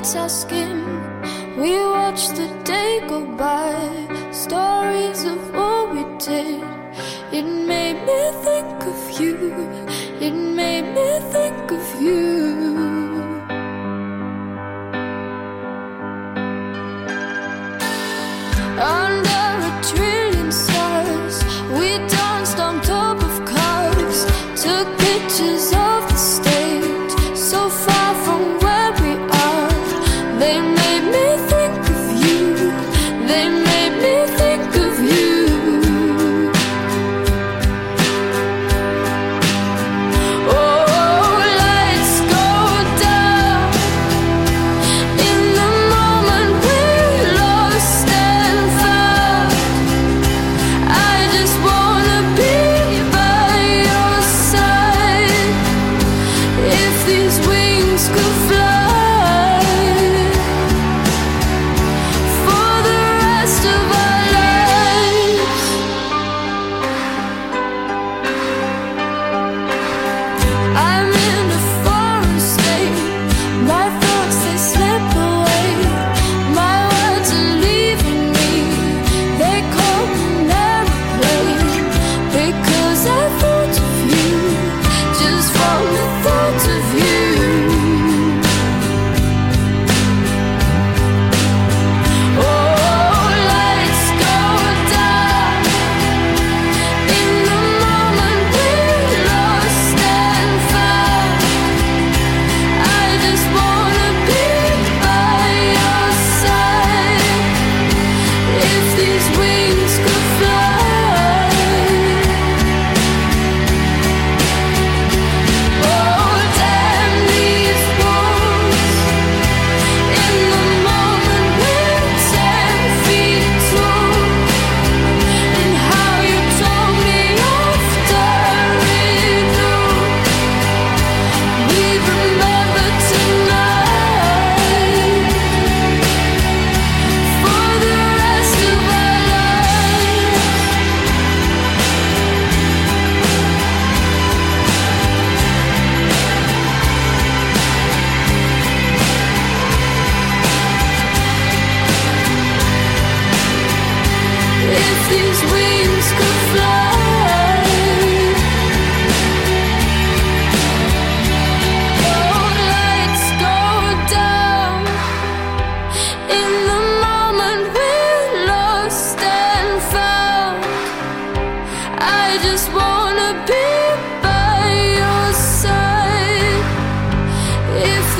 It's our skin. We watch the day go by, stories of what we did. It made me think of you, it made me think of you. Miss.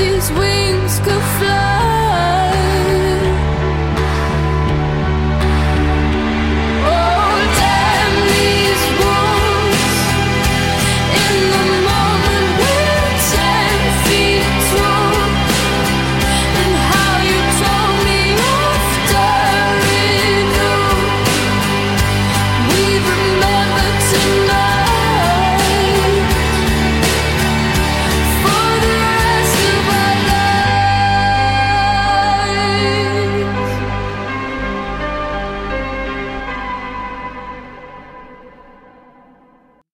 these wings